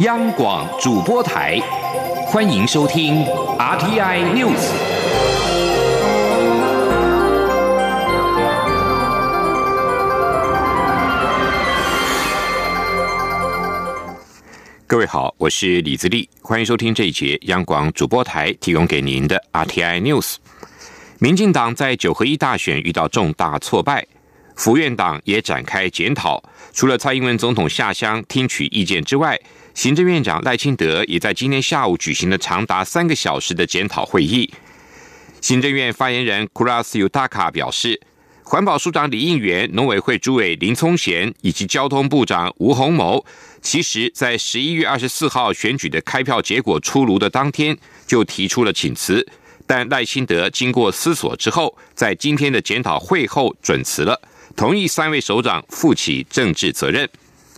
央广主播台，欢迎收听 RTI News。各位好，我是李自立，欢迎收听这一节央广主播台提供给您的 RTI News。民进党在九合一大选遇到重大挫败。府院党也展开检讨，除了蔡英文总统下乡听取意见之外，行政院长赖清德也在今天下午举行了长达三个小时的检讨会议。行政院发言人库拉斯尤达卡表示，环保署长李应元、农委会主委林聪贤以及交通部长吴鸿谋，其实在十一月二十四号选举的开票结果出炉的当天就提出了请辞，但赖清德经过思索之后，在今天的检讨会后准辞了。同意三位首长负起政治责任。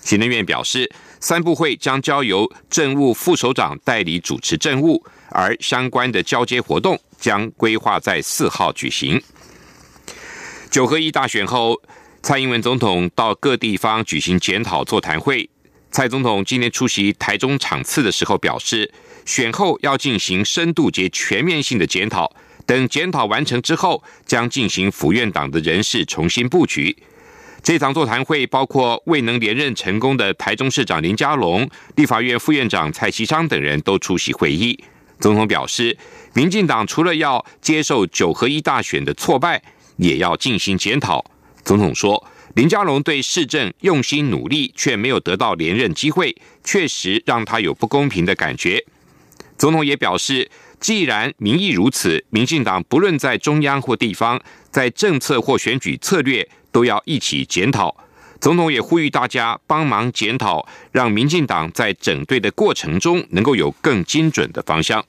行政院表示，三部会将交由政务副首长代理主持政务，而相关的交接活动将规划在四号举行。九合一大选后，蔡英文总统到各地方举行检讨座谈会。蔡总统今天出席台中场次的时候表示，选后要进行深度及全面性的检讨。等检讨完成之后，将进行府院党的人事重新布局。这场座谈会包括未能连任成功的台中市长林佳龙、立法院副院长蔡其昌等人都出席会议。总统表示，民进党除了要接受九合一大选的挫败，也要进行检讨。总统说，林佳龙对市政用心努力，却没有得到连任机会，确实让他有不公平的感觉。总统也表示。既然民意如此，民进党不论在中央或地方，在政策或选举策略，都要一起检讨。总统也呼吁大家帮忙检讨，让民进党在整队的过程中能够有更精准的方向。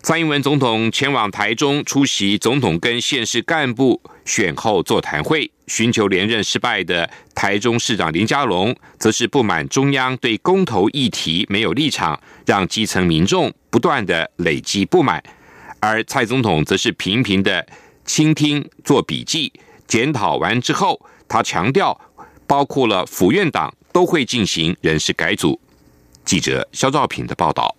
蔡英文总统前往台中出席总统跟县市干部选后座谈会，寻求连任失败的台中市长林佳龙，则是不满中央对公投议题没有立场，让基层民众不断的累积不满。而蔡总统则是频频的倾听、做笔记、检讨完之后，他强调，包括了府院党都会进行人事改组。记者肖兆平的报道。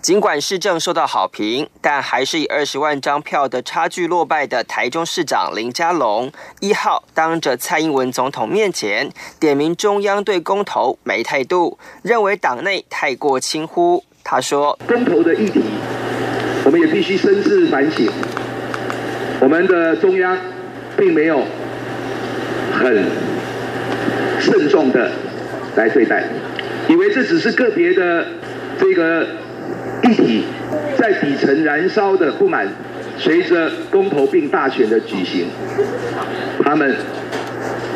尽管市政受到好评，但还是以二十万张票的差距落败的台中市长林佳龙一号，当着蔡英文总统面前点名中央对公投没态度，认为党内太过轻忽。他说：“公投的议题，我们也必须深自反省。我们的中央并没有很慎重的来对待，以为这只是个别的这个。”在底层燃烧的不满，随着公投并大选的举行，他们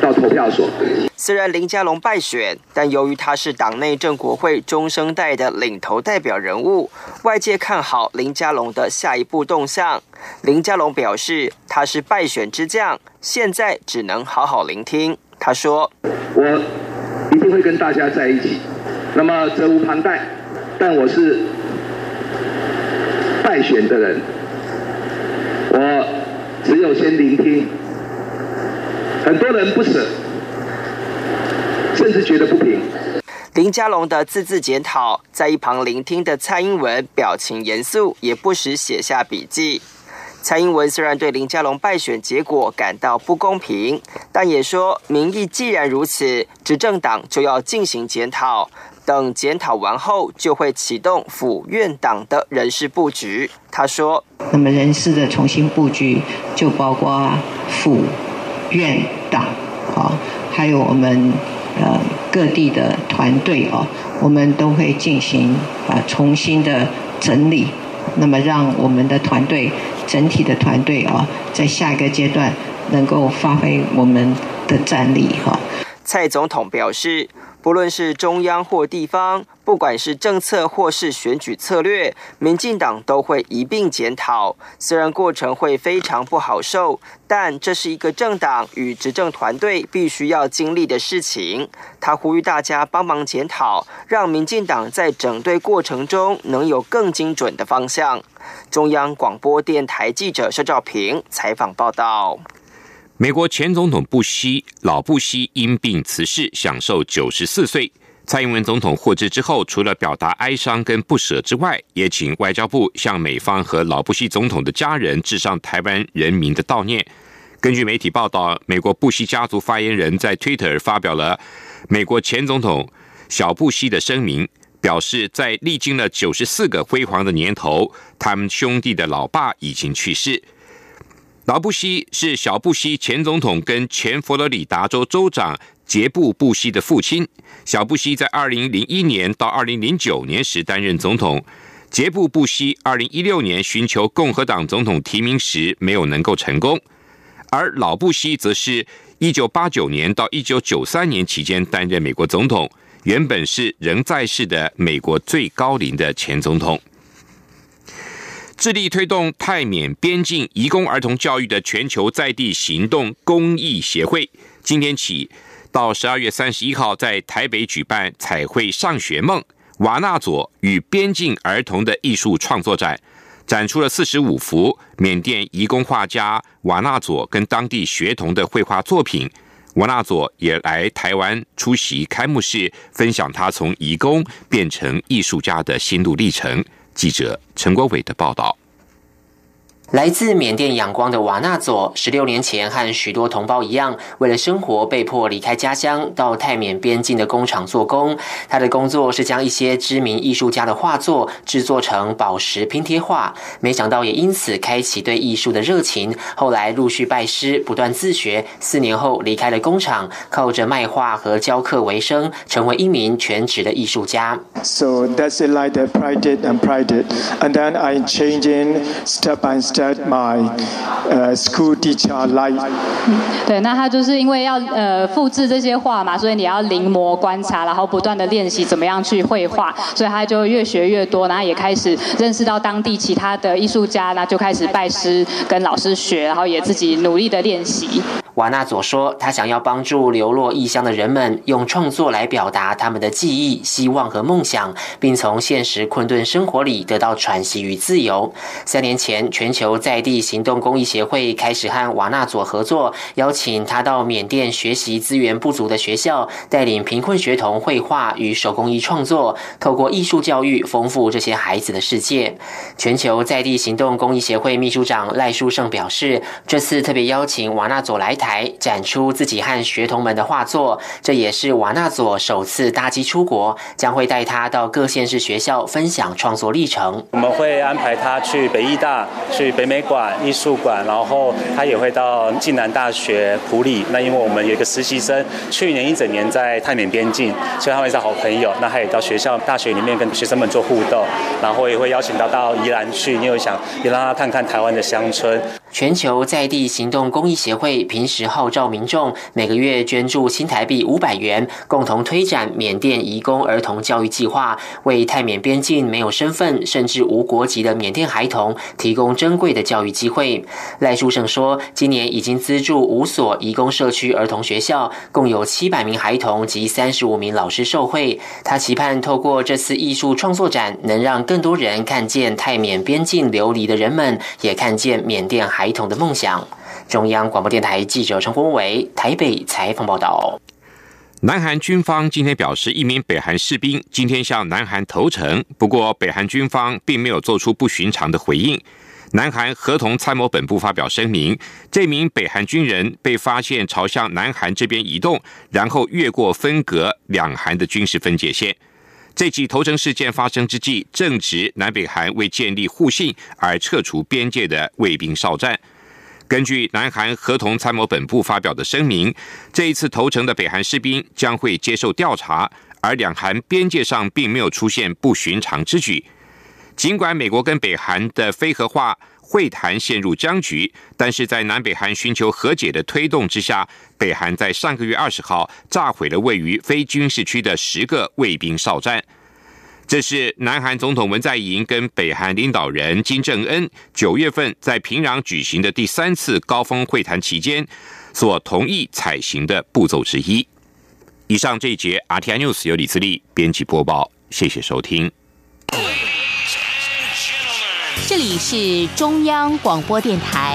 到投票所。虽然林佳龙败选，但由于他是党内政国会中生代的领头代表人物，外界看好林佳龙的下一步动向。林佳龙表示，他是败选之将，现在只能好好聆听。他说：“我一定会跟大家在一起，那么责无旁贷，但我是。”待选的人，我只有先聆听。很多人不舍，甚至觉得不平。林佳龙的字字检讨，在一旁聆听的蔡英文表情严肃，也不时写下笔记。蔡英文虽然对林佳龙败选结果感到不公平，但也说民意既然如此，执政党就要进行检讨。等检讨完后，就会启动府院党的人事布局。他说：“那么人事的重新布局，就包括府院党，啊，还有我们呃各地的团队哦，我们都会进行啊重新的整理。那么让我们的团队整体的团队啊，在下一个阶段能够发挥我们的战力哈。”蔡总统表示。不论是中央或地方，不管是政策或是选举策略，民进党都会一并检讨。虽然过程会非常不好受，但这是一个政党与执政团队必须要经历的事情。他呼吁大家帮忙检讨，让民进党在整队过程中能有更精准的方向。中央广播电台记者肖兆平采访报道。美国前总统布希老布希因病辞世，享受九十四岁。蔡英文总统获知之后，除了表达哀伤跟不舍之外，也请外交部向美方和老布希总统的家人致上台湾人民的悼念。根据媒体报道，美国布希家族发言人在 Twitter 发表了美国前总统小布希的声明，表示在历经了九十四个辉煌的年头，他们兄弟的老爸已经去世。老布希是小布希前总统跟前佛罗里达州州长杰布·布希的父亲。小布希在二零零一年到二零零九年时担任总统。杰布·布希二零一六年寻求共和党总统提名时没有能够成功，而老布希则是一九八九年到一九九三年期间担任美国总统，原本是仍在世的美国最高龄的前总统。致力推动泰缅边境移工儿童教育的全球在地行动公益协会，今天起到十二月三十一号在台北举办“彩绘上学梦”瓦纳佐与边境儿童的艺术创作展，展出了四十五幅缅甸移工画家瓦纳佐跟当地学童的绘画作品。瓦纳佐也来台湾出席开幕式，分享他从义工变成艺术家的心路历程。记者陈国伟的报道。来自缅甸仰光的瓦纳佐，十六年前和许多同胞一样，为了生活被迫离开家乡，到泰缅边境的工厂做工。他的工作是将一些知名艺术家的画作制作成宝石拼贴画，没想到也因此开启对艺术的热情。后来陆续拜师，不断自学。四年后离开了工厂，靠着卖画和教课为生，成为一名全职的艺术家。So that's it, like the pride and pride, and then I change in step by step. My school teacher like 对，那他就是因为要呃复制这些画嘛，所以你要临摹观察，然后不断的练习怎么样去绘画，所以他就越学越多，然后也开始认识到当地其他的艺术家，那就开始拜师跟老师学，然后也自己努力的练习。瓦纳佐说：“他想要帮助流落异乡的人们，用创作来表达他们的记忆、希望和梦想，并从现实困顿生活里得到喘息与自由。”三年前，全球在地行动公益协会开始和瓦纳佐合作，邀请他到缅甸学习资源不足的学校，带领贫困学童绘画与手工艺创作，透过艺术教育丰富这些孩子的世界。全球在地行动公益协会秘书长赖书胜表示：“这次特别邀请瓦纳佐来。”台展出自己和学童们的画作，这也是瓦纳佐首次搭机出国，将会带他到各县市学校分享创作历程。我们会安排他去北艺大、去北美馆艺术馆，然后他也会到暨南大学普里。那因为我们有一个实习生，去年一整年在泰缅边境，所以他们是好朋友。那他也到学校、大学里面跟学生们做互动，然后也会邀请他到宜兰去，因为想也让他看看台湾的乡村。全球在地行动公益协会平时号召民众每个月捐助新台币五百元，共同推展缅甸移工儿童教育计划，为泰缅边境没有身份甚至无国籍的缅甸孩童提供珍贵的教育机会。赖书胜说，今年已经资助五所移工社区儿童学校，共有七百名孩童及三十五名老师受惠。他期盼透过这次艺术创作展，能让更多人看见泰缅边境流离的人们，也看见缅甸孩。孩童的梦想。中央广播电台记者陈国伟台北采访报道。南韩军方今天表示，一名北韩士兵今天向南韩投诚，不过北韩军方并没有做出不寻常的回应。南韩合同参谋本部发表声明，这名北韩军人被发现朝向南韩这边移动，然后越过分隔两韩的军事分界线。这起投诚事件发生之际，正值南北韩为建立互信而撤除边界的卫兵哨战。根据南韩合同参谋本部发表的声明，这一次投诚的北韩士兵将会接受调查，而两韩边界上并没有出现不寻常之举。尽管美国跟北韩的非核化。会谈陷入僵局，但是在南北韩寻求和解的推动之下，北韩在上个月二十号炸毁了位于非军事区的十个卫兵哨站。这是南韩总统文在寅跟北韩领导人金正恩九月份在平壤举行的第三次高峰会谈期间所同意采行的步骤之一。以上这一节 RTI News 由李自力编辑播报，谢谢收听。这里是中央广播电台。